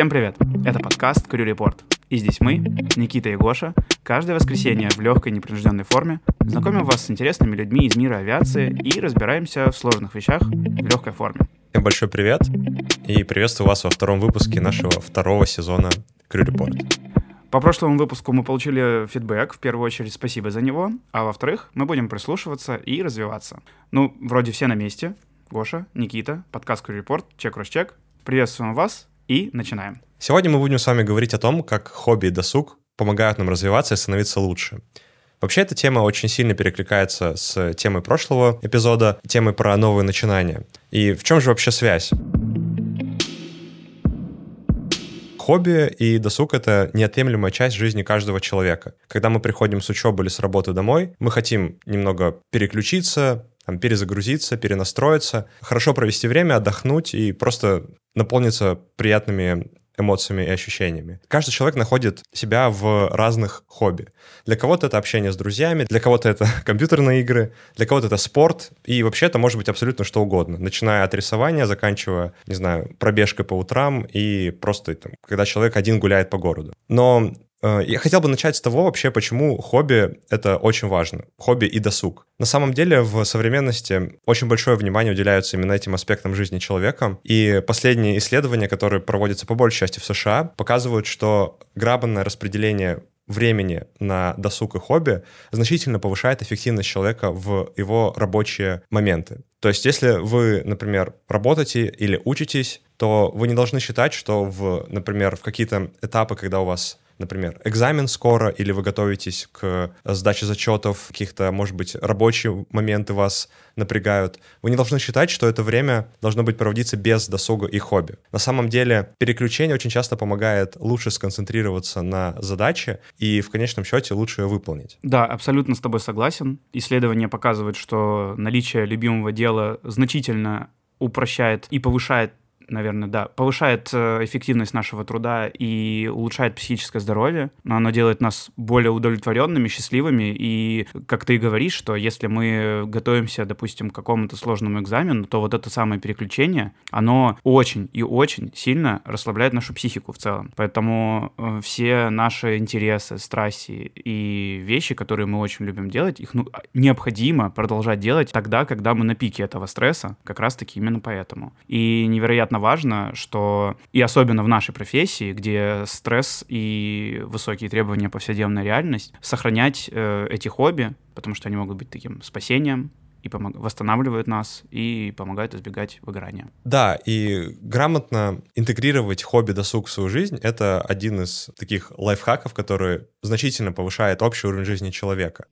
Всем привет! Это подкаст Крю Репорт. И здесь мы, Никита и Гоша, каждое воскресенье в легкой непринужденной форме знакомим вас с интересными людьми из мира авиации и разбираемся в сложных вещах в легкой форме. Всем большой привет и приветствую вас во втором выпуске нашего второго сезона Крю Репорт. По прошлому выпуску мы получили фидбэк, в первую очередь спасибо за него, а во-вторых, мы будем прислушиваться и развиваться. Ну, вроде все на месте. Гоша, Никита, подкаст Крю Репорт, чек-рос-чек. Приветствуем вас и начинаем. Сегодня мы будем с вами говорить о том, как хобби и досуг помогают нам развиваться и становиться лучше. Вообще эта тема очень сильно перекликается с темой прошлого эпизода, темой про новые начинания. И в чем же вообще связь? Хобби и досуг — это неотъемлемая часть жизни каждого человека. Когда мы приходим с учебы или с работы домой, мы хотим немного переключиться, перезагрузиться, перенастроиться, хорошо провести время, отдохнуть и просто наполниться приятными эмоциями и ощущениями. Каждый человек находит себя в разных хобби. Для кого-то это общение с друзьями, для кого-то это компьютерные игры, для кого-то это спорт, и вообще это может быть абсолютно что угодно, начиная от рисования, заканчивая, не знаю, пробежкой по утрам и просто там, когда человек один гуляет по городу. Но я хотел бы начать с того вообще, почему хобби — это очень важно. Хобби и досуг. На самом деле в современности очень большое внимание уделяется именно этим аспектам жизни человека. И последние исследования, которые проводятся по большей части в США, показывают, что грамотное распределение времени на досуг и хобби значительно повышает эффективность человека в его рабочие моменты. То есть, если вы, например, работаете или учитесь, то вы не должны считать, что в, например, в какие-то этапы, когда у вас например, экзамен скоро, или вы готовитесь к сдаче зачетов, каких-то, может быть, рабочие моменты вас напрягают, вы не должны считать, что это время должно быть проводиться без досуга и хобби. На самом деле переключение очень часто помогает лучше сконцентрироваться на задаче и в конечном счете лучше ее выполнить. Да, абсолютно с тобой согласен. Исследования показывают, что наличие любимого дела значительно упрощает и повышает наверное, да, повышает э, эффективность нашего труда и улучшает психическое здоровье. Но оно делает нас более удовлетворенными, счастливыми. И, как ты говоришь, что если мы готовимся, допустим, к какому-то сложному экзамену, то вот это самое переключение, оно очень и очень сильно расслабляет нашу психику в целом. Поэтому э, все наши интересы, страсти и вещи, которые мы очень любим делать, их ну, необходимо продолжать делать тогда, когда мы на пике этого стресса, как раз-таки именно поэтому. И невероятно важно, что и особенно в нашей профессии, где стресс и высокие требования повседневная реальность, сохранять э, эти хобби, потому что они могут быть таким спасением, и помог... восстанавливают нас и помогают избегать выгорания. Да, и грамотно интегрировать хобби-досуг в свою жизнь — это один из таких лайфхаков, который значительно повышает общий уровень жизни человека.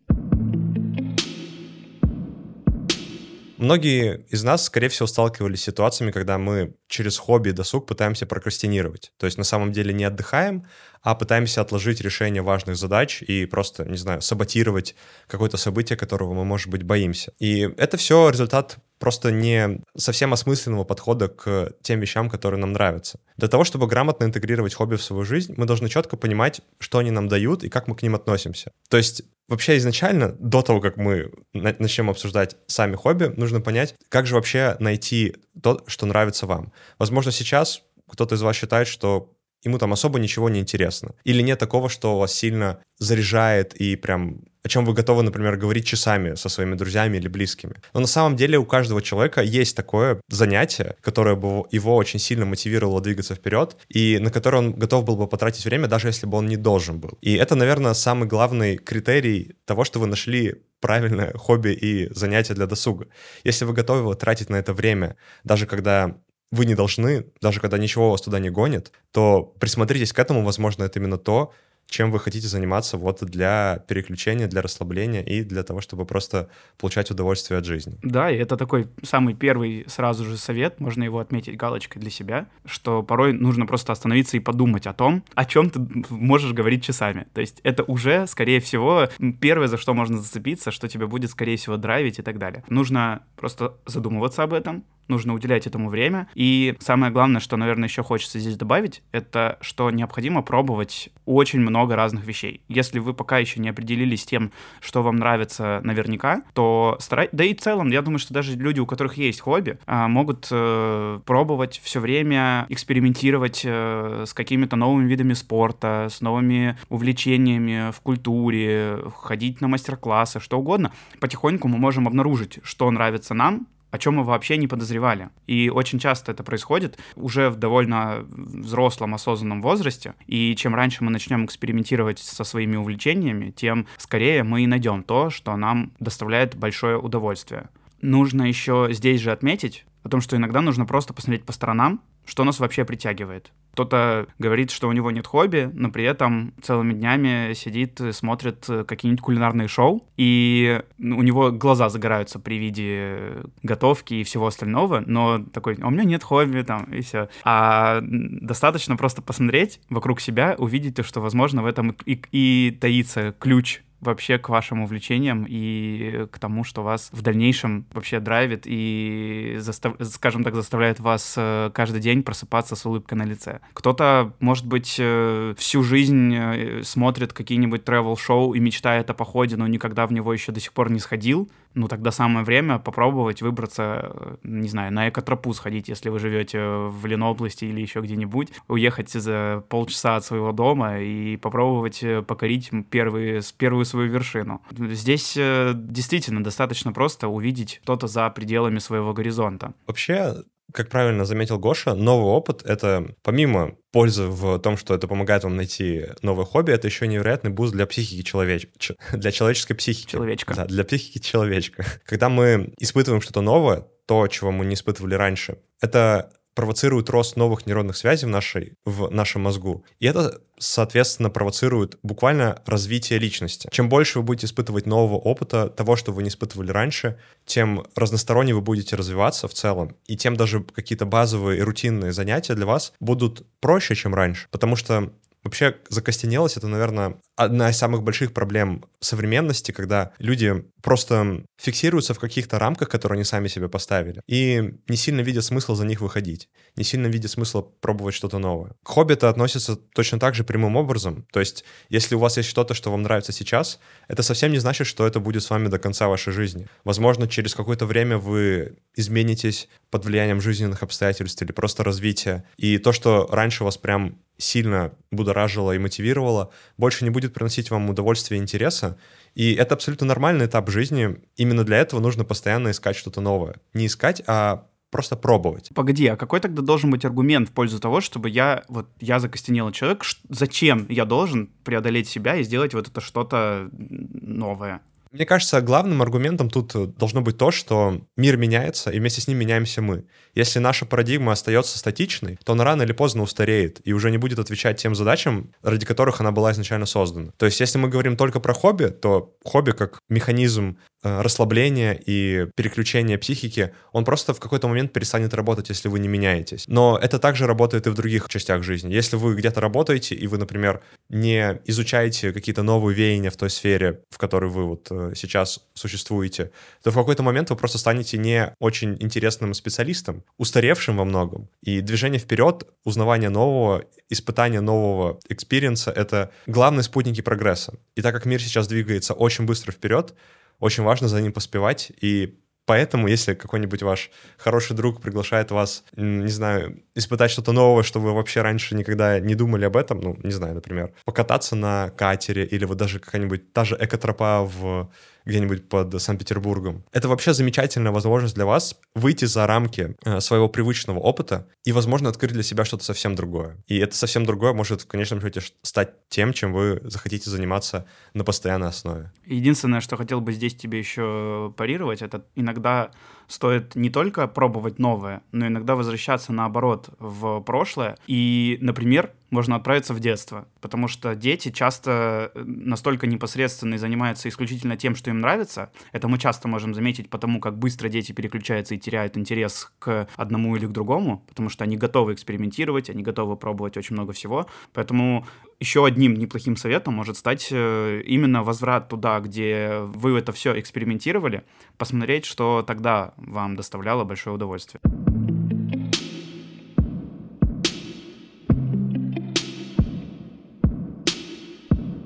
Многие из нас, скорее всего, сталкивались с ситуациями, когда мы через хобби и досуг пытаемся прокрастинировать. То есть на самом деле не отдыхаем, а пытаемся отложить решение важных задач и просто, не знаю, саботировать какое-то событие, которого мы, может быть, боимся. И это все результат просто не совсем осмысленного подхода к тем вещам, которые нам нравятся. Для того, чтобы грамотно интегрировать хобби в свою жизнь, мы должны четко понимать, что они нам дают и как мы к ним относимся. То есть вообще изначально, до того, как мы начнем обсуждать сами хобби, нужно понять, как же вообще найти то, что нравится вам. Возможно, сейчас кто-то из вас считает, что ему там особо ничего не интересно. Или нет такого, что вас сильно заряжает и прям о чем вы готовы, например, говорить часами со своими друзьями или близкими. Но на самом деле у каждого человека есть такое занятие, которое бы его очень сильно мотивировало двигаться вперед, и на которое он готов был бы потратить время, даже если бы он не должен был. И это, наверное, самый главный критерий того, что вы нашли правильное хобби и занятие для досуга. Если вы готовы тратить на это время, даже когда вы не должны, даже когда ничего вас туда не гонит, то присмотритесь к этому, возможно, это именно то, чем вы хотите заниматься вот для переключения, для расслабления и для того, чтобы просто получать удовольствие от жизни. Да, и это такой самый первый сразу же совет, можно его отметить галочкой для себя, что порой нужно просто остановиться и подумать о том, о чем ты можешь говорить часами. То есть это уже, скорее всего, первое, за что можно зацепиться, что тебя будет, скорее всего, драйвить и так далее. Нужно просто задумываться об этом, нужно уделять этому время. И самое главное, что, наверное, еще хочется здесь добавить, это что необходимо пробовать очень много разных вещей. Если вы пока еще не определились тем, что вам нравится наверняка, то старайтесь... Да и в целом, я думаю, что даже люди, у которых есть хобби, а, могут э, пробовать все время, экспериментировать э, с какими-то новыми видами спорта, с новыми увлечениями в культуре, ходить на мастер-классы, что угодно. Потихоньку мы можем обнаружить, что нравится нам, о чем мы вообще не подозревали. И очень часто это происходит уже в довольно взрослом, осознанном возрасте. И чем раньше мы начнем экспериментировать со своими увлечениями, тем скорее мы и найдем то, что нам доставляет большое удовольствие. Нужно еще здесь же отметить о том, что иногда нужно просто посмотреть по сторонам, что нас вообще притягивает. Кто-то говорит, что у него нет хобби, но при этом целыми днями сидит, смотрит какие-нибудь кулинарные шоу, и у него глаза загораются при виде готовки и всего остального, но такой, а у меня нет хобби, там, и все. А достаточно просто посмотреть вокруг себя, увидеть то, что, возможно, в этом и, и таится ключ вообще к вашим увлечениям и к тому, что вас в дальнейшем вообще драйвит и, застав... скажем так, заставляет вас э, каждый день просыпаться с улыбкой на лице. Кто-то, может быть, э, всю жизнь э, смотрит какие-нибудь travel-шоу и мечтает о походе, но никогда в него еще до сих пор не сходил, ну тогда самое время попробовать выбраться, не знаю, на экотропу сходить, если вы живете в Ленобласти или еще где-нибудь, уехать за полчаса от своего дома и попробовать покорить первые, первую свою вершину. Здесь э, действительно достаточно просто увидеть что-то за пределами своего горизонта. Вообще, как правильно заметил Гоша, новый опыт — это помимо пользы в том, что это помогает вам найти новое хобби, это еще невероятный буст для психики человеч... для человеческой психики. Человечка. Да, для психики человечка. Когда мы испытываем что-то новое, то, чего мы не испытывали раньше, это провоцирует рост новых нейронных связей в, нашей, в нашем мозгу. И это, соответственно, провоцирует буквально развитие личности. Чем больше вы будете испытывать нового опыта, того, что вы не испытывали раньше, тем разносторонне вы будете развиваться в целом, и тем даже какие-то базовые и рутинные занятия для вас будут проще, чем раньше. Потому что Вообще, закостенелость — это, наверное, одна из самых больших проблем современности, когда люди просто фиксируются в каких-то рамках, которые они сами себе поставили, и не сильно видят смысла за них выходить, не сильно видят смысла пробовать что-то новое. К хобби это относится точно так же прямым образом. То есть, если у вас есть что-то, что вам нравится сейчас, это совсем не значит, что это будет с вами до конца вашей жизни. Возможно, через какое-то время вы изменитесь под влиянием жизненных обстоятельств или просто развития, и то, что раньше вас прям сильно будоражило и мотивировало, больше не будет приносить вам удовольствия и интереса. И это абсолютно нормальный этап жизни. Именно для этого нужно постоянно искать что-то новое. Не искать, а просто пробовать. Погоди, а какой тогда должен быть аргумент в пользу того, чтобы я, вот я закостенелый человек, зачем я должен преодолеть себя и сделать вот это что-то новое? Мне кажется, главным аргументом тут э, должно быть то, что мир меняется, и вместе с ним меняемся мы. Если наша парадигма остается статичной, то она рано или поздно устареет и уже не будет отвечать тем задачам, ради которых она была изначально создана. То есть, если мы говорим только про хобби, то хобби как механизм расслабление и переключение психики, он просто в какой-то момент перестанет работать, если вы не меняетесь. Но это также работает и в других частях жизни. Если вы где-то работаете, и вы, например, не изучаете какие-то новые веяния в той сфере, в которой вы вот э, сейчас существуете, то в какой-то момент вы просто станете не очень интересным специалистом, устаревшим во многом. И движение вперед, узнавание нового, испытание нового experience а — это главные спутники прогресса. И так как мир сейчас двигается очень быстро вперед, очень важно за ним поспевать, и Поэтому, если какой-нибудь ваш хороший друг приглашает вас, не знаю, испытать что-то новое, что вы вообще раньше никогда не думали об этом, ну, не знаю, например, покататься на катере или вот даже какая-нибудь та же экотропа в где-нибудь под Санкт-Петербургом. Это вообще замечательная возможность для вас выйти за рамки э, своего привычного опыта и, возможно, открыть для себя что-то совсем другое. И это совсем другое может в конечном счете стать тем, чем вы захотите заниматься на постоянной основе. Единственное, что хотел бы здесь тебе еще парировать, это иногда стоит не только пробовать новое, но иногда возвращаться наоборот в прошлое. И, например, можно отправиться в детство, потому что дети часто э, настолько непосредственно и занимаются исключительно тем, что им нравится. Это мы часто можем заметить потому, как быстро дети переключаются и теряют интерес к одному или к другому, потому что они готовы экспериментировать, они готовы пробовать очень много всего. Поэтому еще одним неплохим советом может стать э, именно возврат туда, где вы это все экспериментировали, посмотреть, что тогда вам доставляло большое удовольствие.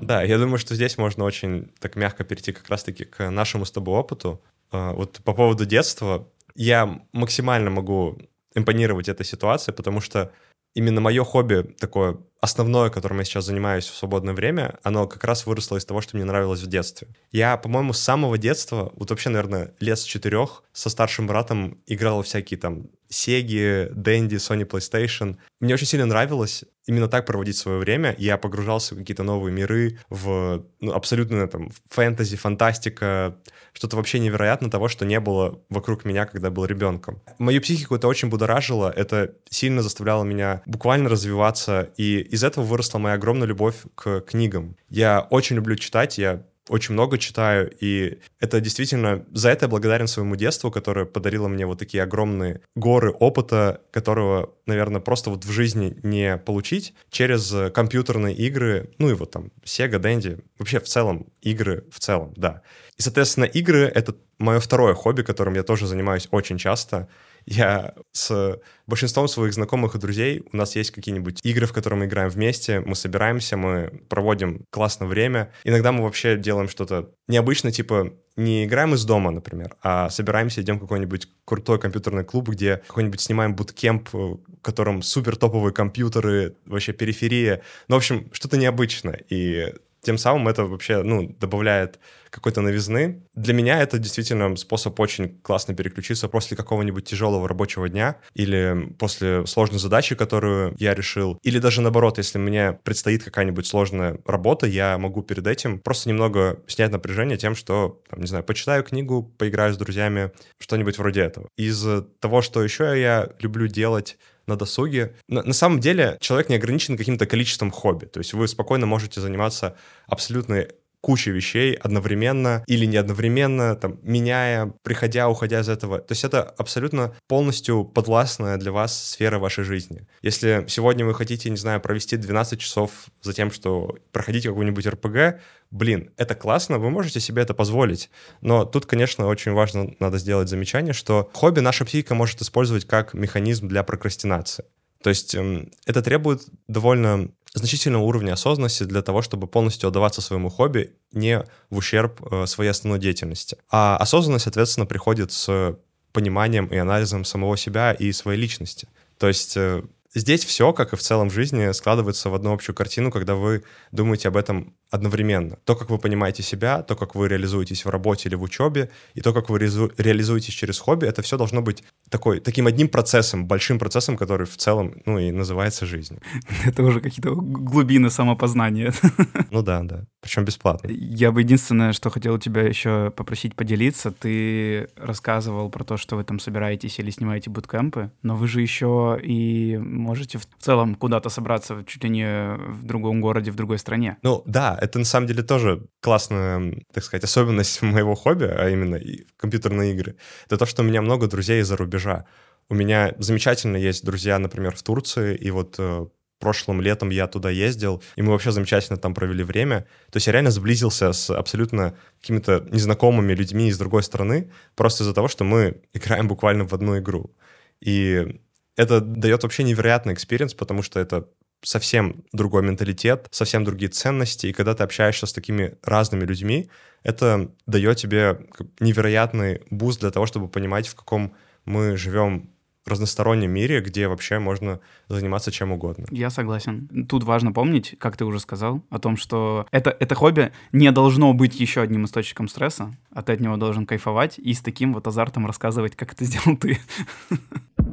Да, я думаю, что здесь можно очень так мягко перейти как раз-таки к нашему с тобой опыту. А, вот по поводу детства я максимально могу импонировать этой ситуации, потому что именно мое хобби такое основное, которым я сейчас занимаюсь в свободное время, оно как раз выросло из того, что мне нравилось в детстве. Я, по-моему, с самого детства, вот вообще, наверное, лет с четырех, со старшим братом играл всякие там Сеги, Дэнди, Sony PlayStation. Мне очень сильно нравилось именно так проводить свое время. Я погружался в какие-то новые миры, в ну, абсолютно там фэнтези, фантастика, что-то вообще невероятно того, что не было вокруг меня, когда был ребенком. Мою психику это очень будоражило, это сильно заставляло меня буквально развиваться, и из этого выросла моя огромная любовь к книгам. Я очень люблю читать, я очень много читаю, и это действительно за это я благодарен своему детству, которое подарило мне вот такие огромные горы опыта, которого, наверное, просто вот в жизни не получить через компьютерные игры, ну и вот там Sega, Dendy, вообще в целом игры в целом, да. И, соответственно, игры — это мое второе хобби, которым я тоже занимаюсь очень часто — я с большинством своих знакомых и друзей, у нас есть какие-нибудь игры, в которые мы играем вместе, мы собираемся, мы проводим классное время. Иногда мы вообще делаем что-то необычное, типа не играем из дома, например, а собираемся, идем в какой-нибудь крутой компьютерный клуб, где какой-нибудь снимаем буткемп, в котором супер топовые компьютеры, вообще периферия. Ну, в общем, что-то необычное. И тем самым это вообще, ну, добавляет какой-то новизны. Для меня это действительно способ очень классно переключиться после какого-нибудь тяжелого рабочего дня или после сложной задачи, которую я решил. Или даже наоборот, если мне предстоит какая-нибудь сложная работа, я могу перед этим просто немного снять напряжение тем, что, там, не знаю, почитаю книгу, поиграю с друзьями, что-нибудь вроде этого. Из того, что еще я люблю делать, на досуге. На, на самом деле человек не ограничен каким-то количеством хобби. То есть вы спокойно можете заниматься абсолютно кучей вещей одновременно или не одновременно, там, меняя, приходя, уходя из этого. То есть это абсолютно полностью подвластная для вас сфера вашей жизни. Если сегодня вы хотите, не знаю, провести 12 часов за тем, что проходить какой-нибудь РПГ, блин, это классно, вы можете себе это позволить. Но тут, конечно, очень важно, надо сделать замечание, что хобби наша психика может использовать как механизм для прокрастинации. То есть эм, это требует довольно значительного уровня осознанности для того, чтобы полностью отдаваться своему хобби не в ущерб э, своей основной деятельности. А осознанность, соответственно, приходит с пониманием и анализом самого себя и своей личности. То есть э, здесь все, как и в целом в жизни, складывается в одну общую картину, когда вы думаете об этом одновременно. То, как вы понимаете себя, то, как вы реализуетесь в работе или в учебе, и то, как вы реализуетесь через хобби, это все должно быть такой, таким одним процессом, большим процессом, который в целом, ну, и называется жизнь. Это уже какие-то глубины самопознания. Ну да, да. Причем бесплатно. Я бы единственное, что хотел тебя еще попросить поделиться, ты рассказывал про то, что вы там собираетесь или снимаете буткемпы, но вы же еще и можете в целом куда-то собраться чуть ли не в другом городе, в другой стране. Ну да, это на самом деле тоже классная, так сказать, особенность моего хобби, а именно компьютерные игры. Это то, что у меня много друзей из-за рубежа. У меня замечательно есть друзья, например, в Турции, и вот э, прошлым летом я туда ездил, и мы вообще замечательно там провели время. То есть я реально сблизился с абсолютно какими-то незнакомыми людьми из другой страны, просто из-за того, что мы играем буквально в одну игру. И это дает вообще невероятный experience, потому что это совсем другой менталитет, совсем другие ценности, и когда ты общаешься с такими разными людьми, это дает тебе невероятный буст для того, чтобы понимать, в каком мы живем разностороннем мире, где вообще можно заниматься чем угодно. Я согласен. Тут важно помнить, как ты уже сказал, о том, что это, это хобби не должно быть еще одним источником стресса, а ты от него должен кайфовать и с таким вот азартом рассказывать, как это сделал ты.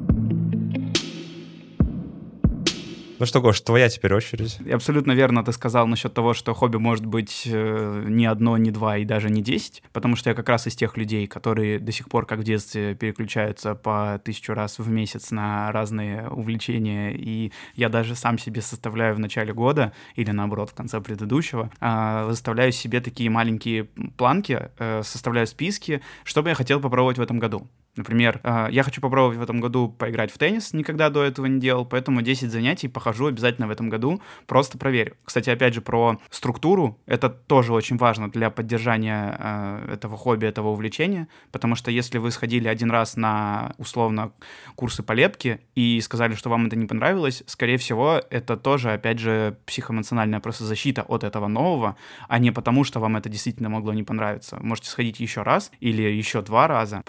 Ну что, Гош, твоя теперь очередь. Абсолютно верно ты сказал насчет того, что хобби может быть э, не одно, не два и даже не десять, потому что я как раз из тех людей, которые до сих пор, как в детстве, переключаются по тысячу раз в месяц на разные увлечения, и я даже сам себе составляю в начале года или наоборот в конце предыдущего, э, выставляю себе такие маленькие планки, э, составляю списки, что бы я хотел попробовать в этом году. Например, э, я хочу попробовать в этом году поиграть в теннис, никогда до этого не делал, поэтому 10 занятий похожу обязательно в этом году, просто проверю. Кстати, опять же, про структуру, это тоже очень важно для поддержания э, этого хобби, этого увлечения, потому что если вы сходили один раз на, условно, курсы по лепке и сказали, что вам это не понравилось, скорее всего, это тоже, опять же, психоэмоциональная просто защита от этого нового, а не потому, что вам это действительно могло не понравиться. Можете сходить еще раз или еще два раза,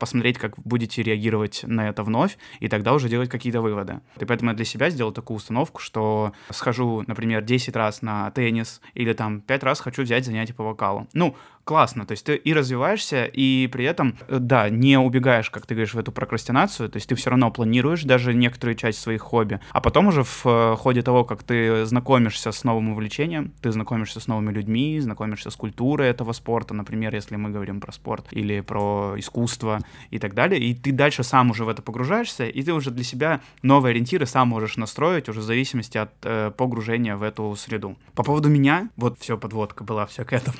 посмотреть, как будете реагировать на это вновь, и тогда уже делать какие-то выводы. И поэтому я для себя сделал такую установку, что схожу, например, 10 раз на теннис или там 5 раз хочу взять занятие по вокалу. Ну, классно. То есть ты и развиваешься, и при этом, э, да, не убегаешь, как ты говоришь, в эту прокрастинацию. То есть ты все равно планируешь даже некоторую часть своих хобби. А потом уже в э, ходе того, как ты знакомишься с новым увлечением, ты знакомишься с новыми людьми, знакомишься с культурой этого спорта, например, если мы говорим про спорт или про искусство и так далее, и ты дальше сам уже в это погружаешься, и ты уже для себя новые ориентиры сам можешь настроить уже в зависимости от э, погружения в эту среду. По поводу меня, вот все, подводка была все к этому.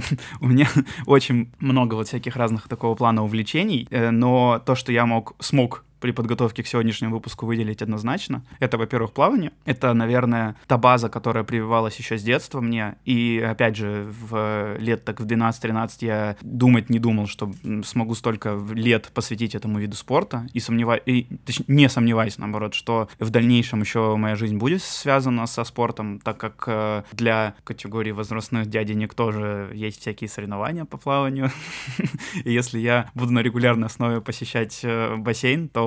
у меня очень много вот всяких разных такого плана увлечений, э, но то, что я мог, смог при подготовке к сегодняшнему выпуску выделить однозначно. Это, во-первых, плавание. Это, наверное, та база, которая прививалась еще с детства мне. И, опять же, в лет так в 12-13 я думать не думал, что смогу столько лет посвятить этому виду спорта. И сомневаюсь, и, точнее, не сомневаюсь, наоборот, что в дальнейшем еще моя жизнь будет связана со спортом, так как э, для категории возрастных дяденек тоже есть всякие соревнования по плаванию. И если я буду на регулярной основе посещать э, бассейн, то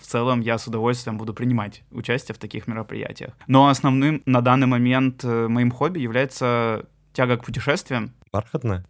в целом я с удовольствием буду принимать участие в таких мероприятиях. Но основным на данный момент э, моим хобби является тяга к путешествиям. Бархатно?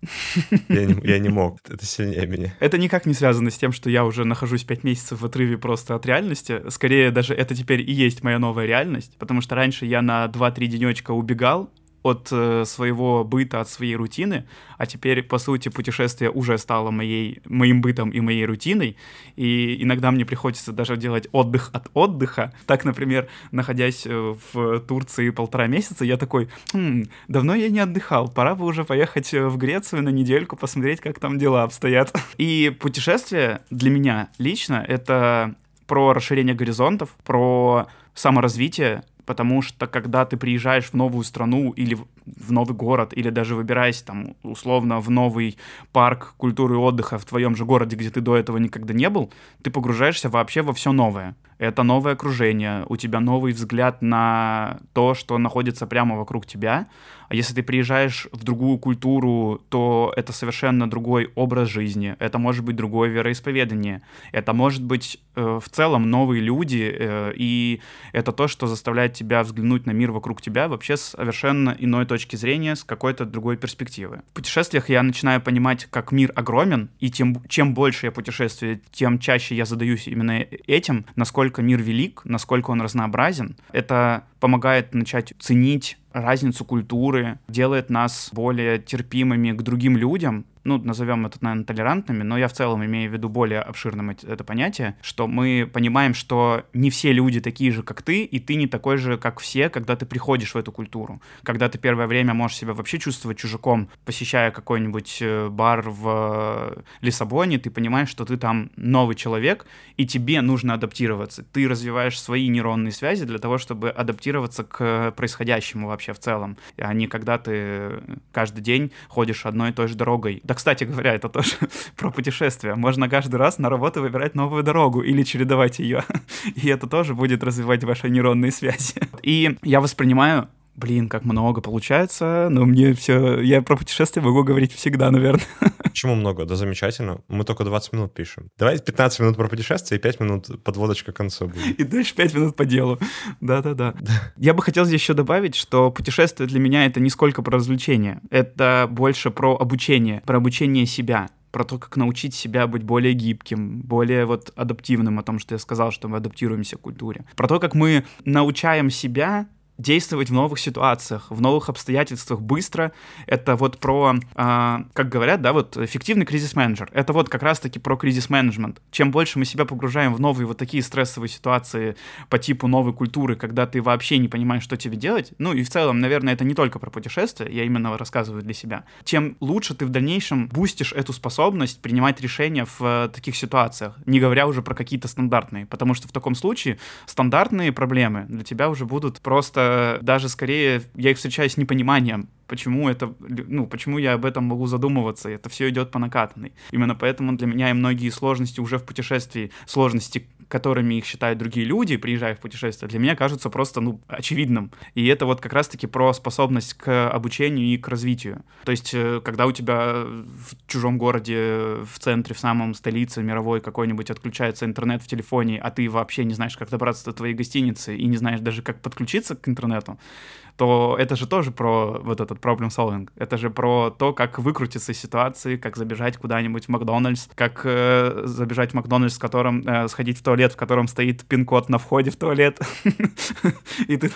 Я не, я не мог, это сильнее меня. Это никак не связано с тем, что я уже нахожусь пять месяцев в отрыве просто от реальности. Скорее, даже это теперь и есть моя новая реальность, потому что раньше я на 2-3 денечка убегал, от э, своего быта, от своей рутины, а теперь, по сути, путешествие уже стало моей, моим бытом и моей рутиной, и иногда мне приходится даже делать отдых от отдыха. Так, например, находясь э, в Турции полтора месяца, я такой, хм, давно я не отдыхал, пора бы уже поехать э, в Грецию на недельку, посмотреть, как там дела обстоят. И путешествие для меня лично — это про расширение горизонтов, про саморазвитие, потому что когда ты приезжаешь в новую страну или в новый город, или даже выбираясь там условно в новый парк культуры и отдыха в твоем же городе, где ты до этого никогда не был, ты погружаешься вообще во все новое. Это новое окружение, у тебя новый взгляд на то, что находится прямо вокруг тебя, а если ты приезжаешь в другую культуру, то это совершенно другой образ жизни, это может быть другое вероисповедание, это может быть э, в целом новые люди, э, и это то, что заставляет тебя взглянуть на мир вокруг тебя вообще совершенно иной точки зрения, с какой-то другой перспективы. В путешествиях я начинаю понимать, как мир огромен, и тем, чем больше я путешествую, тем чаще я задаюсь именно этим, насколько мир велик, насколько он разнообразен. Это помогает начать ценить разницу культуры, делает нас более терпимыми к другим людям, ну, назовем это, наверное, толерантными, но я в целом имею в виду более обширным это понятие, что мы понимаем, что не все люди такие же, как ты, и ты не такой же, как все, когда ты приходишь в эту культуру. Когда ты первое время можешь себя вообще чувствовать чужаком, посещая какой-нибудь э, бар в э, Лиссабоне, ты понимаешь, что ты там новый человек, и тебе нужно адаптироваться. Ты развиваешь свои нейронные связи для того, чтобы адаптироваться к происходящему вообще в целом, а не когда ты каждый день ходишь одной и той же дорогой да, кстати говоря, это тоже про путешествия. Можно каждый раз на работу выбирать новую дорогу или чередовать ее. И это тоже будет развивать ваши нейронные связи. И я воспринимаю Блин, как много получается, но мне все... Я про путешествия могу говорить всегда, наверное. Почему много? Да замечательно. Мы только 20 минут пишем. Давай 15 минут про путешествия и 5 минут подводочка к концу будет. И дальше 5 минут по делу. Да-да-да. Я бы хотел здесь еще добавить, что путешествие для меня это не сколько про развлечение. Это больше про обучение, про обучение себя про то, как научить себя быть более гибким, более вот адаптивным, о том, что я сказал, что мы адаптируемся к культуре. Про то, как мы научаем себя действовать в новых ситуациях, в новых обстоятельствах быстро. Это вот про, э, как говорят, да, вот эффективный кризис-менеджер. Это вот как раз-таки про кризис-менеджмент. Чем больше мы себя погружаем в новые вот такие стрессовые ситуации по типу новой культуры, когда ты вообще не понимаешь, что тебе делать, ну и в целом, наверное, это не только про путешествия, я именно рассказываю для себя, тем лучше ты в дальнейшем бустишь эту способность принимать решения в э, таких ситуациях, не говоря уже про какие-то стандартные, потому что в таком случае стандартные проблемы для тебя уже будут просто даже скорее, я их встречаю с непониманием, почему это, ну, почему я об этом могу задумываться, это все идет по накатанной. Именно поэтому для меня и многие сложности уже в путешествии, сложности, которыми их считают другие люди, приезжая в путешествие, для меня кажутся просто, ну, очевидным. И это вот как раз-таки про способность к обучению и к развитию. То есть, э, когда у тебя в чужом городе, в центре, в самом столице мировой какой-нибудь отключается интернет в телефоне, а ты вообще не знаешь, как добраться до твоей гостиницы и не знаешь даже, как подключиться к интернету, то это же тоже про вот этот problem solving. Это же про то, как выкрутиться из ситуации, как забежать куда-нибудь в Макдональдс, как э, забежать в Макдональдс, в котором э, сходить в туалет, в котором стоит пин-код на входе в туалет. И ты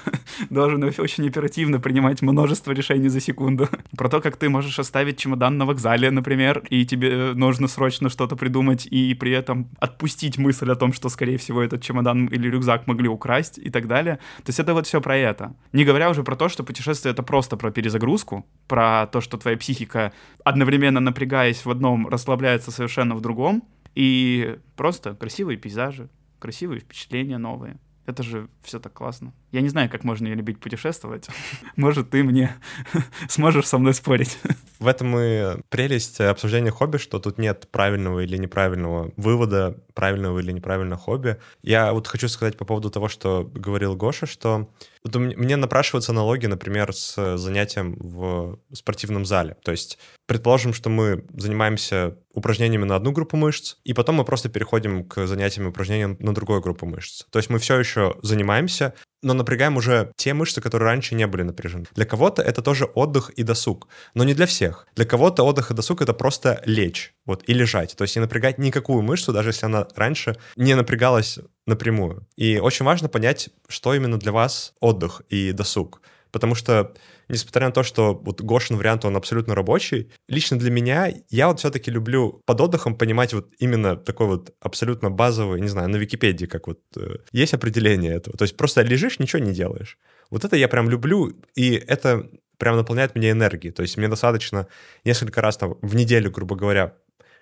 должен очень оперативно принимать множество решений за секунду. Про то, как ты можешь оставить чемодан на вокзале, например, и тебе нужно срочно что-то придумать и при этом отпустить мысль о том, что, скорее всего, этот чемодан или рюкзак могли украсть и так далее. То есть это вот все про это. Не говоря уже про то, что путешествие — это просто про перезагрузку, про то, что твоя психика, одновременно напрягаясь в одном, расслабляется совершенно в другом, и просто красивые пейзажи, красивые впечатления новые. Это же все так классно. Я не знаю, как можно любить путешествовать. Может, ты мне сможешь со мной спорить. В этом и прелесть обсуждения хобби, что тут нет правильного или неправильного вывода, правильного или неправильного хобби. Я вот хочу сказать по поводу того, что говорил Гоша, что вот мне напрашиваются аналогии, например, с занятием в спортивном зале. То есть, предположим, что мы занимаемся упражнениями на одну группу мышц, и потом мы просто переходим к занятиям и упражнениям на другую группу мышц. То есть мы все еще занимаемся, но напрягаем уже те мышцы, которые раньше не были напряжены. Для кого-то это тоже отдых и досуг, но не для всех. Для кого-то отдых и досуг — это просто лечь вот, и лежать. То есть не напрягать никакую мышцу, даже если она раньше не напрягалась напрямую. И очень важно понять, что именно для вас отдых и досуг. Потому что несмотря на то, что вот Гошин вариант, он абсолютно рабочий, лично для меня, я вот все-таки люблю под отдыхом понимать вот именно такой вот абсолютно базовый, не знаю, на Википедии как вот э, есть определение этого. То есть просто лежишь, ничего не делаешь. Вот это я прям люблю, и это прям наполняет меня энергией. То есть мне достаточно несколько раз там в неделю, грубо говоря,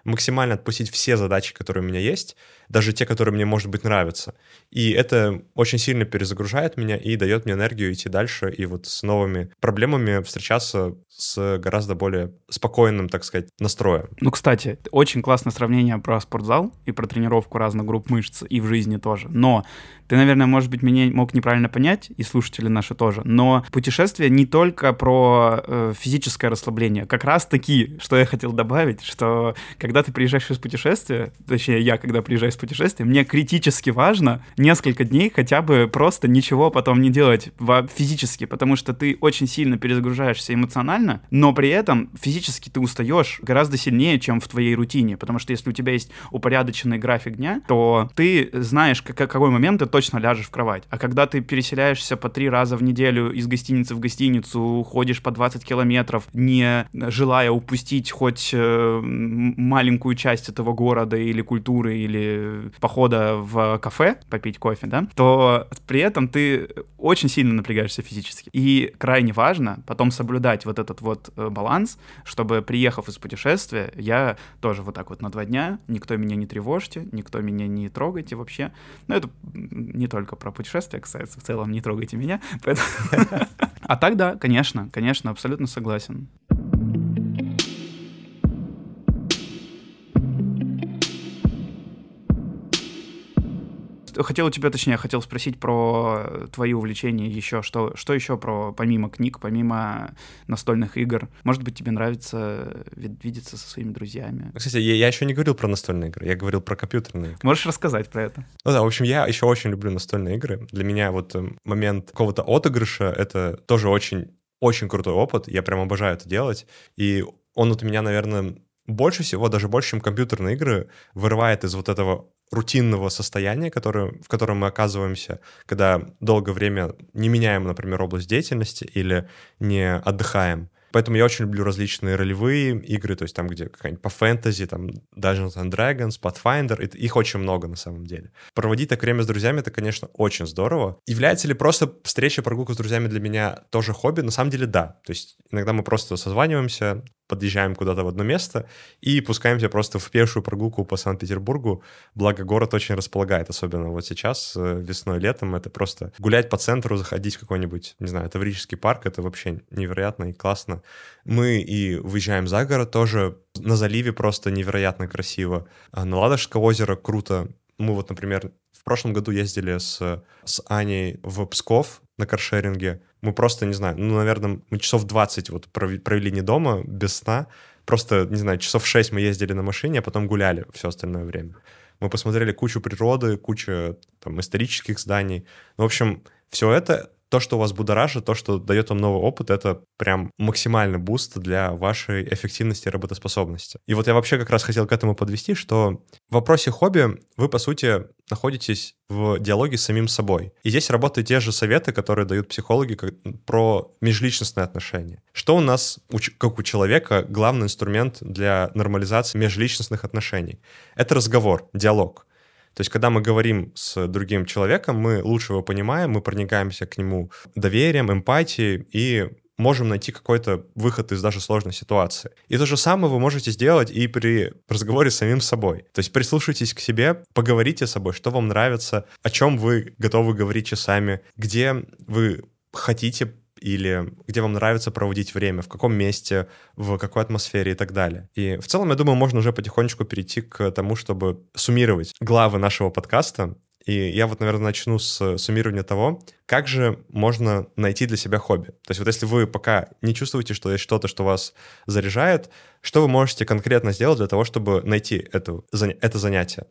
максимально отпустить все задачи, которые у меня есть, даже те, которые мне, может быть, нравятся. И это очень сильно перезагружает меня и дает мне энергию идти дальше и вот с новыми проблемами встречаться с гораздо более спокойным, так сказать, настроем. Ну, кстати, очень классное сравнение про спортзал и про тренировку разных групп мышц и в жизни тоже. Но ты, наверное, может быть, меня мог неправильно понять, и слушатели наши тоже, но путешествие не только про э, физическое расслабление. Как раз-таки, что я хотел добавить, что когда ты приезжаешь из путешествия, точнее, я, когда приезжаю из путешествия, мне критически важно несколько дней хотя бы просто ничего потом не делать физически, потому что ты очень сильно перезагружаешься эмоционально, но при этом физически ты устаешь гораздо сильнее, чем в твоей рутине, потому что если у тебя есть упорядоченный график дня, то ты знаешь, как, какой момент ты точно ляжешь в кровать. А когда ты переселяешься по три раза в неделю из гостиницы в гостиницу, ходишь по 20 километров, не желая упустить хоть э, маленькую часть этого города или культуры, или похода в кафе попить кофе, да, то при этом ты очень сильно напрягаешься физически. И крайне важно потом соблюдать вот этот вот э, баланс, чтобы, приехав из путешествия, я тоже вот так вот на два дня, никто меня не тревожьте, никто меня не трогайте вообще. Ну, это не только про путешествия касается, в целом не трогайте меня. А так да, конечно, конечно, абсолютно согласен. Хотел у тебя, точнее, хотел спросить про твои увлечения еще, что, что еще про, помимо книг, помимо настольных игр? Может быть, тебе нравится видеться со своими друзьями? Кстати, я, я еще не говорил про настольные игры, я говорил про компьютерные игры. Можешь рассказать про это? Ну да, в общем, я еще очень люблю настольные игры. Для меня вот э, момент какого-то отыгрыша — это тоже очень очень крутой опыт, я прям обожаю это делать, и он вот у меня, наверное, больше всего, даже больше, чем компьютерные игры, вырывает из вот этого рутинного состояния, которое, в котором мы оказываемся, когда долгое время не меняем, например, область деятельности или не отдыхаем. Поэтому я очень люблю различные ролевые игры, то есть там, где какая-нибудь по фэнтези, там Dungeons and Dragons, Pathfinder, их очень много на самом деле. Проводить так время с друзьями — это, конечно, очень здорово. Является ли просто встреча, прогулка с друзьями для меня тоже хобби? На самом деле, да. То есть иногда мы просто созваниваемся, подъезжаем куда-то в одно место и пускаемся просто в пешую прогулку по Санкт-Петербургу. Благо, город очень располагает, особенно вот сейчас, э, весной, летом. Это просто гулять по центру, заходить в какой-нибудь, не знаю, Таврический парк. Это вообще невероятно и классно. Мы и выезжаем за город тоже. На заливе просто невероятно красиво. А на Ладожское озеро круто. Мы вот, например, в прошлом году ездили с, с Аней в Псков на каршеринге. Мы просто, не знаю, ну, наверное, мы часов 20 вот провели не дома, без сна. Просто, не знаю, часов 6 мы ездили на машине, а потом гуляли все остальное время. Мы посмотрели кучу природы, кучу там, исторических зданий. Ну, в общем, все это то, что вас будоражит, то, что дает вам новый опыт, это прям максимальный буст для вашей эффективности и работоспособности. И вот я вообще как раз хотел к этому подвести, что в вопросе хобби вы, по сути, находитесь в диалоге с самим собой. И здесь работают те же советы, которые дают психологи как, про межличностные отношения. Что у нас, как у человека, главный инструмент для нормализации межличностных отношений? Это разговор, диалог. То есть, когда мы говорим с другим человеком, мы лучше его понимаем, мы проникаемся к нему доверием, эмпатией и можем найти какой-то выход из даже сложной ситуации. И то же самое вы можете сделать и при разговоре с самим собой. То есть прислушайтесь к себе, поговорите с собой, что вам нравится, о чем вы готовы говорить часами, где вы хотите или где вам нравится проводить время, в каком месте, в какой атмосфере и так далее. И в целом, я думаю, можно уже потихонечку перейти к тому, чтобы суммировать главы нашего подкаста. И я вот, наверное, начну с суммирования того, как же можно найти для себя хобби. То есть вот если вы пока не чувствуете, что есть что-то, что вас заряжает, что вы можете конкретно сделать для того, чтобы найти это, это занятие?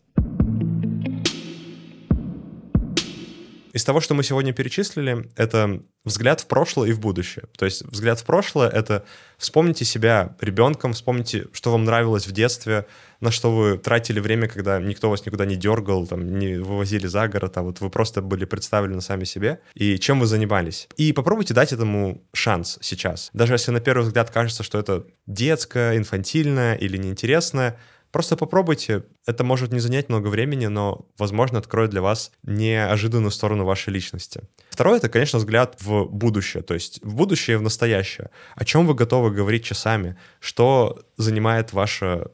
Из того, что мы сегодня перечислили, это взгляд в прошлое и в будущее. То есть взгляд в прошлое — это вспомните себя ребенком, вспомните, что вам нравилось в детстве, на что вы тратили время, когда никто вас никуда не дергал, там, не вывозили за город, а вот вы просто были представлены сами себе, и чем вы занимались. И попробуйте дать этому шанс сейчас. Даже если на первый взгляд кажется, что это детское, инфантильное или неинтересное, Просто попробуйте. Это может не занять много времени, но, возможно, откроет для вас неожиданную сторону вашей личности. Второе — это, конечно, взгляд в будущее, то есть в будущее и в настоящее. О чем вы готовы говорить часами? Что занимает ваше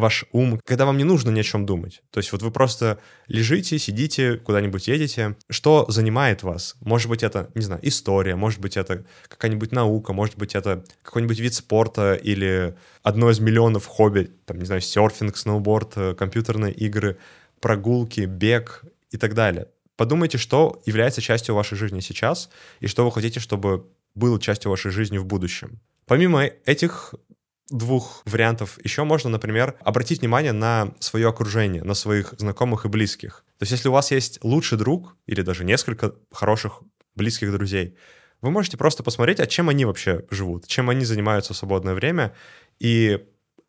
ваш ум, когда вам не нужно ни о чем думать. То есть вот вы просто лежите, сидите, куда-нибудь едете. Что занимает вас? Может быть, это, не знаю, история, может быть, это какая-нибудь наука, может быть, это какой-нибудь вид спорта или одно из миллионов хобби, там, не знаю, серфинг, сноуборд, э, компьютерные игры, прогулки, бег и так далее. Подумайте, что является частью вашей жизни сейчас и что вы хотите, чтобы было частью вашей жизни в будущем. Помимо этих двух вариантов. Еще можно, например, обратить внимание на свое окружение, на своих знакомых и близких. То есть если у вас есть лучший друг или даже несколько хороших близких друзей, вы можете просто посмотреть, а чем они вообще живут, чем они занимаются в свободное время, и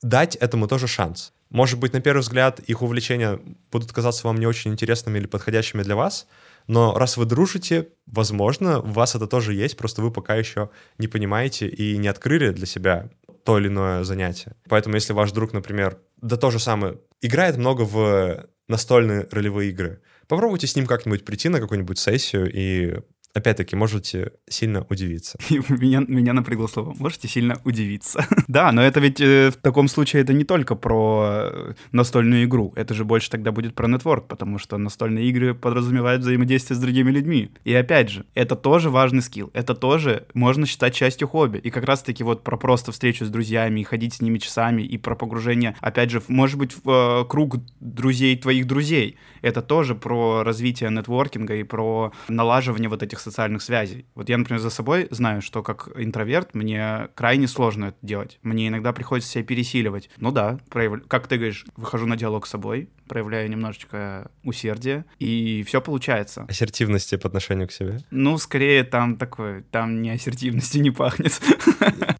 дать этому тоже шанс. Может быть, на первый взгляд их увлечения будут казаться вам не очень интересными или подходящими для вас, но раз вы дружите, возможно, у вас это тоже есть, просто вы пока еще не понимаете и не открыли для себя то или иное занятие. Поэтому если ваш друг, например, да то же самое, играет много в настольные ролевые игры, попробуйте с ним как-нибудь прийти на какую-нибудь сессию и опять-таки, можете сильно удивиться. меня, меня напрягло слово. Можете сильно удивиться. да, но это ведь э, в таком случае это не только про э, настольную игру. Это же больше тогда будет про нетворк, потому что настольные игры подразумевают взаимодействие с другими людьми. И опять же, это тоже важный скилл. Это тоже можно считать частью хобби. И как раз-таки вот про просто встречу с друзьями и ходить с ними часами, и про погружение, опять же, может быть, в э, круг друзей твоих друзей. Это тоже про развитие нетворкинга и про налаживание вот этих социальных связей. Вот я, например, за собой знаю, что как интроверт мне крайне сложно это делать. Мне иногда приходится себя пересиливать. Ну да, прояв... как ты говоришь, выхожу на диалог с собой, проявляю немножечко усердия, и все получается. Ассертивности по отношению к себе? Ну, скорее там такое, там не ассертивностью не пахнет.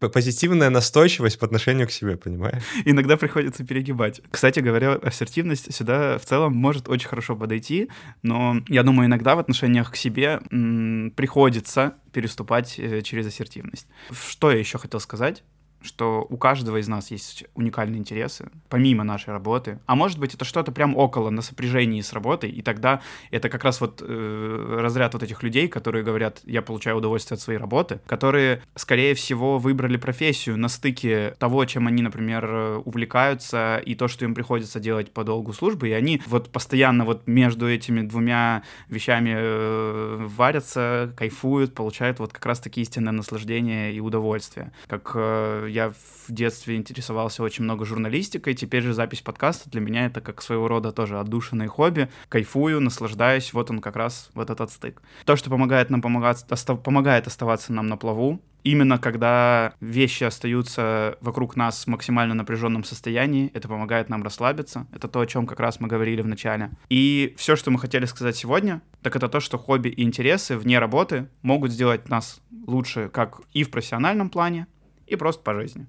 Позитивная настойчивость по отношению к себе, понимаешь? Иногда приходится перегибать. Кстати говоря, ассертивность сюда в целом может очень хорошо подойти, но я думаю, иногда в отношениях к себе м- приходится переступать э, через ассертивность. Что я еще хотел сказать? Что у каждого из нас есть уникальные интересы, помимо нашей работы. А может быть, это что-то прям около, на сопряжении с работой, и тогда это как раз вот э, разряд вот этих людей, которые говорят, я получаю удовольствие от своей работы, которые, скорее всего, выбрали профессию на стыке того, чем они, например, увлекаются, и то, что им приходится делать по долгу службы, и они вот постоянно вот между этими двумя вещами э, варятся, кайфуют, получают вот как раз-таки истинное наслаждение и удовольствие. Как э, я в детстве интересовался очень много журналистикой, теперь же запись подкаста для меня это как своего рода тоже отдушенное хобби. Кайфую, наслаждаюсь, вот он как раз, вот этот стык. То, что помогает нам помогать, остав, помогает оставаться нам на плаву, именно когда вещи остаются вокруг нас в максимально напряженном состоянии, это помогает нам расслабиться. Это то, о чем как раз мы говорили в начале. И все, что мы хотели сказать сегодня, так это то, что хобби и интересы вне работы могут сделать нас лучше как и в профессиональном плане, и просто по жизни.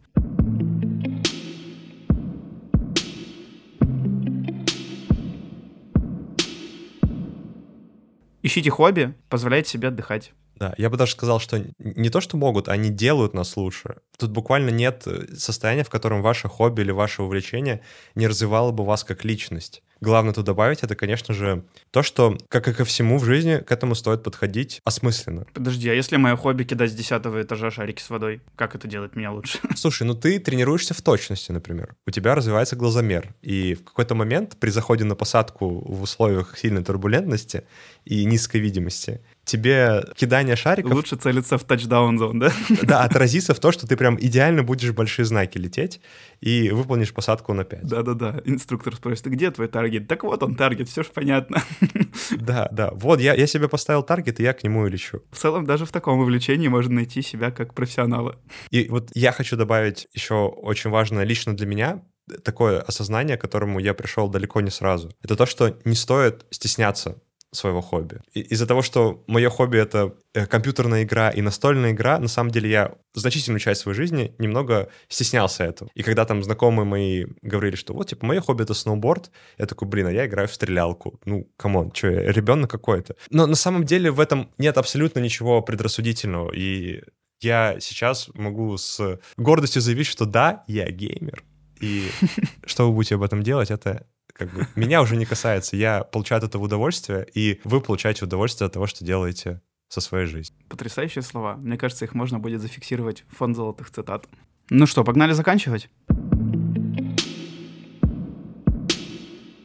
Ищите хобби, позволяйте себе отдыхать. Да, я бы даже сказал, что не то, что могут, они делают нас лучше. Тут буквально нет э, состояния, в котором ваше хобби или ваше увлечение не развивало бы вас как личность главное тут добавить, это, конечно же, то, что, как и ко всему в жизни, к этому стоит подходить осмысленно. Подожди, а если мое хобби кидать с десятого этажа шарики с водой, как это делать меня лучше? Слушай, ну ты тренируешься в точности, например. У тебя развивается глазомер, и в какой-то момент при заходе на посадку в условиях сильной турбулентности и низкой видимости тебе кидание шариков... Лучше целиться в тачдаун зон, да? Да, отразится в то, что ты прям идеально будешь большие знаки лететь и выполнишь посадку на 5. Да-да-да, инструктор спросит, где твой таргет? Так вот он таргет, все же понятно. Да, да, вот я, я себе поставил таргет, и я к нему и лечу. В целом даже в таком увлечении можно найти себя как профессионала. И вот я хочу добавить еще очень важное лично для меня, такое осознание, к которому я пришел далеко не сразу. Это то, что не стоит стесняться своего хобби. И из-за того, что мое хобби — это э, компьютерная игра и настольная игра, на самом деле я значительную часть своей жизни немного стеснялся этого. И когда там знакомые мои говорили, что вот, типа, мое хобби — это сноуборд, я такой, блин, а я играю в стрелялку. Ну, come on, что я, ребенок какой-то. Но на самом деле в этом нет абсолютно ничего предрассудительного. И я сейчас могу с гордостью заявить, что да, я геймер. И что вы будете об этом делать, это как бы меня уже не касается. Я получаю от этого удовольствие, и вы получаете удовольствие от того, что делаете со своей жизнью. Потрясающие слова. Мне кажется, их можно будет зафиксировать в фонд золотых цитат. Ну что, погнали заканчивать?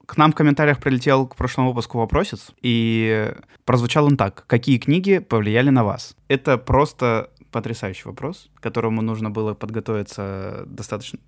К нам в комментариях прилетел к прошлому выпуску вопросец, и прозвучал он так. Какие книги повлияли на вас? Это просто потрясающий вопрос, к которому нужно было подготовиться достаточно...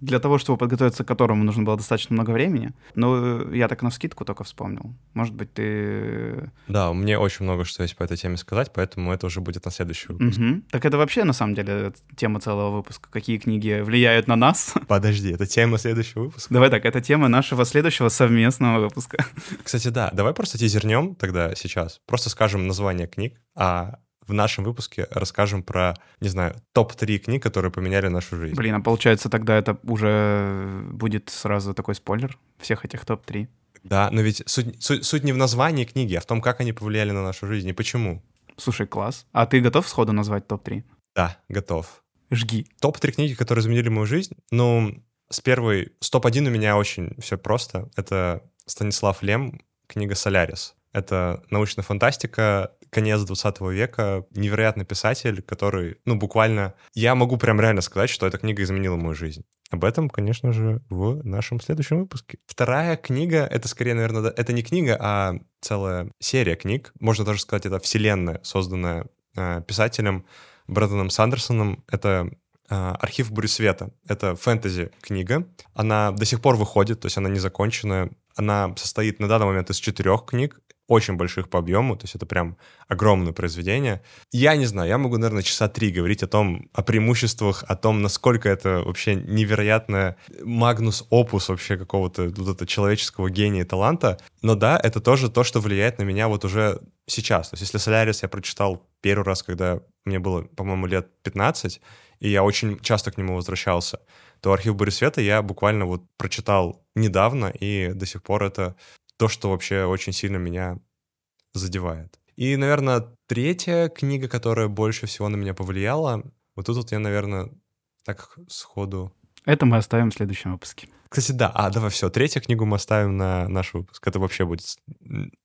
Для того, чтобы подготовиться к которому нужно было достаточно много времени. Но я так на вскидку только вспомнил. Может быть, ты... Да, мне очень много что есть по этой теме сказать, поэтому это уже будет на следующий выпуск. Угу. Так это вообще, на самом деле, тема целого выпуска. Какие книги влияют на нас? Подожди, это тема следующего выпуска? Давай так, это тема нашего следующего совместного выпуска. Кстати, да, давай просто тизернем тогда сейчас. Просто скажем название книг, а в нашем выпуске расскажем про, не знаю, топ-3 книг, которые поменяли нашу жизнь. Блин, а получается тогда это уже будет сразу такой спойлер всех этих топ-3? Да, но ведь суть, суть, суть не в названии книги, а в том, как они повлияли на нашу жизнь и почему. Слушай, класс. А ты готов сходу назвать топ-3? Да, готов. Жги. Топ-3 книги, которые изменили мою жизнь. Ну, с первой... С топ-1 у меня очень все просто. Это Станислав Лем, книга «Солярис». Это научная фантастика, конец 20 века, невероятный писатель, который, ну, буквально... Я могу прям реально сказать, что эта книга изменила мою жизнь. Об этом, конечно же, в нашем следующем выпуске. Вторая книга, это скорее, наверное, это не книга, а целая серия книг. Можно даже сказать, это вселенная, созданная э, писателем Брэдоном Сандерсоном. Это а, «Архив бури света». Это фэнтези-книга. Она до сих пор выходит, то есть она не закончена. Она состоит на данный момент из четырех книг, очень больших по объему, то есть это прям огромное произведение. Я не знаю, я могу, наверное, часа три говорить о том, о преимуществах, о том, насколько это вообще невероятное магнус опус вообще какого-то вот этого человеческого гения и таланта. Но да, это тоже то, что влияет на меня вот уже сейчас. То есть если «Солярис» я прочитал первый раз, когда мне было, по-моему, лет 15, и я очень часто к нему возвращался, то «Архив Борисвета» я буквально вот прочитал недавно, и до сих пор это то, что вообще очень сильно меня задевает. И, наверное, третья книга, которая больше всего на меня повлияла, вот тут вот я, наверное, так сходу... Это мы оставим в следующем выпуске. Кстати, да, а давай все, третью книгу мы оставим на наш выпуск. Это вообще будет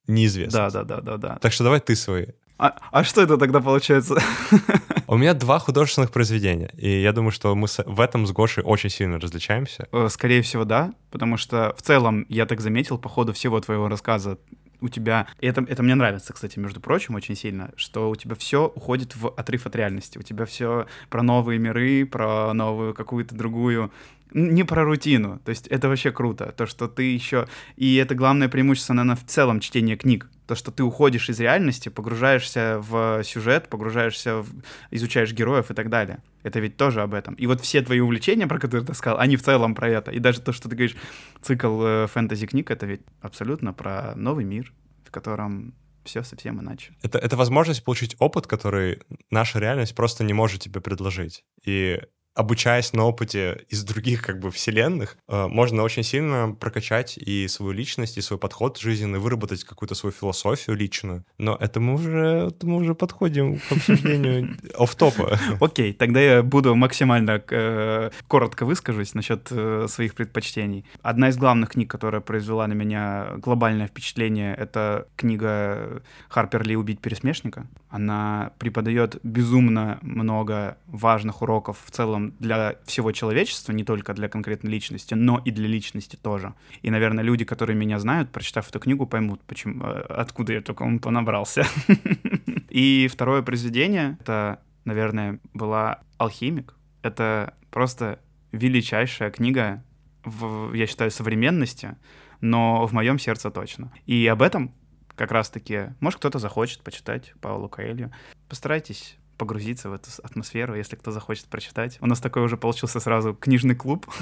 неизвестно. Да, да, да, да, да. Так что давай ты свои. А, а что это тогда получается? У меня два художественных произведения, и я думаю, что мы в этом с Гошей очень сильно различаемся. Э, скорее всего, да, потому что в целом я так заметил по ходу всего твоего рассказа, у тебя... Это, это мне нравится, кстати, между прочим, очень сильно, что у тебя все уходит в отрыв от реальности. У тебя все про новые миры, про новую какую-то другую не про рутину. То есть это вообще круто. То, что ты еще... И это главное преимущество, наверное, в целом чтения книг. То, что ты уходишь из реальности, погружаешься в сюжет, погружаешься в... изучаешь героев и так далее. Это ведь тоже об этом. И вот все твои увлечения, про которые ты сказал, они в целом про это. И даже то, что ты говоришь, цикл э, фэнтези-книг, это ведь абсолютно про новый мир, в котором все совсем иначе. Это, это возможность получить опыт, который наша реальность просто не может тебе предложить. И обучаясь на опыте из других как бы вселенных, э, можно очень сильно прокачать и свою личность, и свой подход жизненный, выработать какую-то свою философию личную. Но это мы уже, это мы уже подходим к обсуждению оф-топа. Окей, тогда я буду максимально э, коротко выскажусь насчет э, своих предпочтений. Одна из главных книг, которая произвела на меня глобальное впечатление, это книга Харпер Ли «Убить пересмешника». Она преподает безумно много важных уроков в целом для всего человечества, не только для конкретной личности, но и для личности тоже. И, наверное, люди, которые меня знают, прочитав эту книгу, поймут, почему, э, откуда я только понабрался. И второе произведение, это, наверное, была «Алхимик». Это просто величайшая книга, в, я считаю, современности, но в моем сердце точно. И об этом как раз-таки, может, кто-то захочет почитать Паулу Каэлью. Постарайтесь погрузиться в эту атмосферу, если кто захочет прочитать. У нас такой уже получился сразу книжный клуб.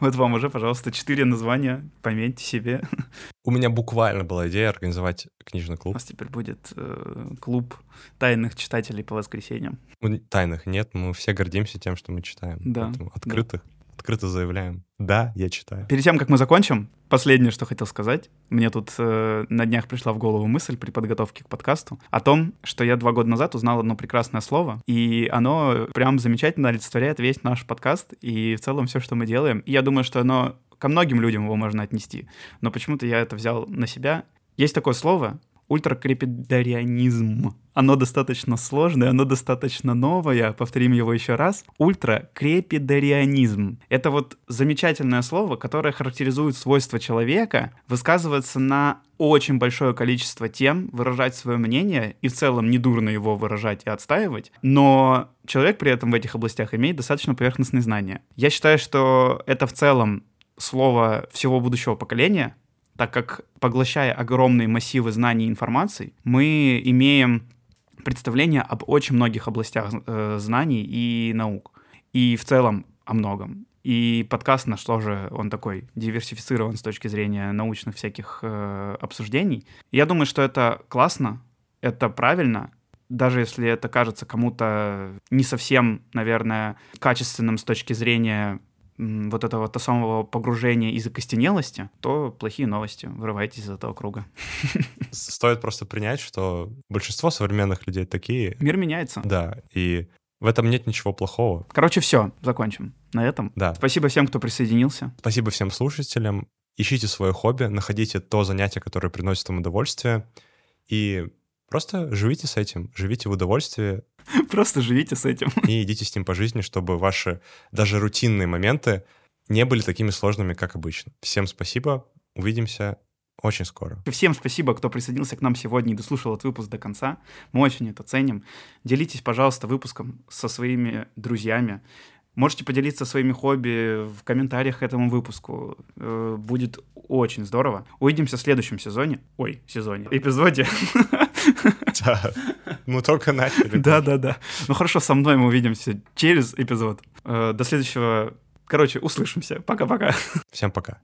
Вот вам уже, пожалуйста, четыре названия, пометьте себе. У меня буквально была идея организовать книжный клуб. У нас теперь будет э, клуб тайных читателей по воскресеньям. Тайных нет, мы все гордимся тем, что мы читаем. Да. Открытых открыто заявляем. Да, я читаю. Перед тем, как мы закончим, последнее, что хотел сказать. Мне тут э, на днях пришла в голову мысль при подготовке к подкасту о том, что я два года назад узнал одно прекрасное слово, и оно прям замечательно олицетворяет весь наш подкаст и в целом все, что мы делаем. И я думаю, что оно ко многим людям его можно отнести. Но почему-то я это взял на себя. Есть такое слово ультракрепидарианизм. Оно достаточно сложное, оно достаточно новое, повторим его еще раз. Ультракрепидарианизм. Это вот замечательное слово, которое характеризует свойство человека высказываться на очень большое количество тем, выражать свое мнение и в целом недурно его выражать и отстаивать, но человек при этом в этих областях имеет достаточно поверхностные знания. Я считаю, что это в целом слово всего будущего поколения, так как, поглощая огромные массивы знаний и информации, мы имеем представление об очень многих областях э, знаний и наук. И в целом о многом. И подкаст наш тоже, он такой диверсифицирован с точки зрения научных всяких э, обсуждений. Я думаю, что это классно, это правильно, даже если это кажется кому-то не совсем, наверное, качественным с точки зрения вот этого то самого погружения из окостенелости, то плохие новости. Вырывайтесь из этого круга. Стоит просто принять, что большинство современных людей такие. Мир меняется. Да, и в этом нет ничего плохого. Короче, все, закончим на этом. Да. Спасибо всем, кто присоединился. Спасибо всем слушателям. Ищите свое хобби, находите то занятие, которое приносит вам удовольствие, и просто живите с этим, живите в удовольствии, Просто живите с этим. И идите с ним по жизни, чтобы ваши даже рутинные моменты не были такими сложными, как обычно. Всем спасибо. Увидимся очень скоро. Всем спасибо, кто присоединился к нам сегодня и дослушал этот выпуск до конца. Мы очень это ценим. Делитесь, пожалуйста, выпуском со своими друзьями. Можете поделиться своими хобби в комментариях к этому выпуску. Э, будет очень здорово. Увидимся в следующем сезоне. Ой, сезоне. Эпизоде. Да. Мы только начали. Да, да, да. Ну хорошо, со мной мы увидимся через эпизод. Э, до следующего. Короче, услышимся. Пока-пока. Всем пока.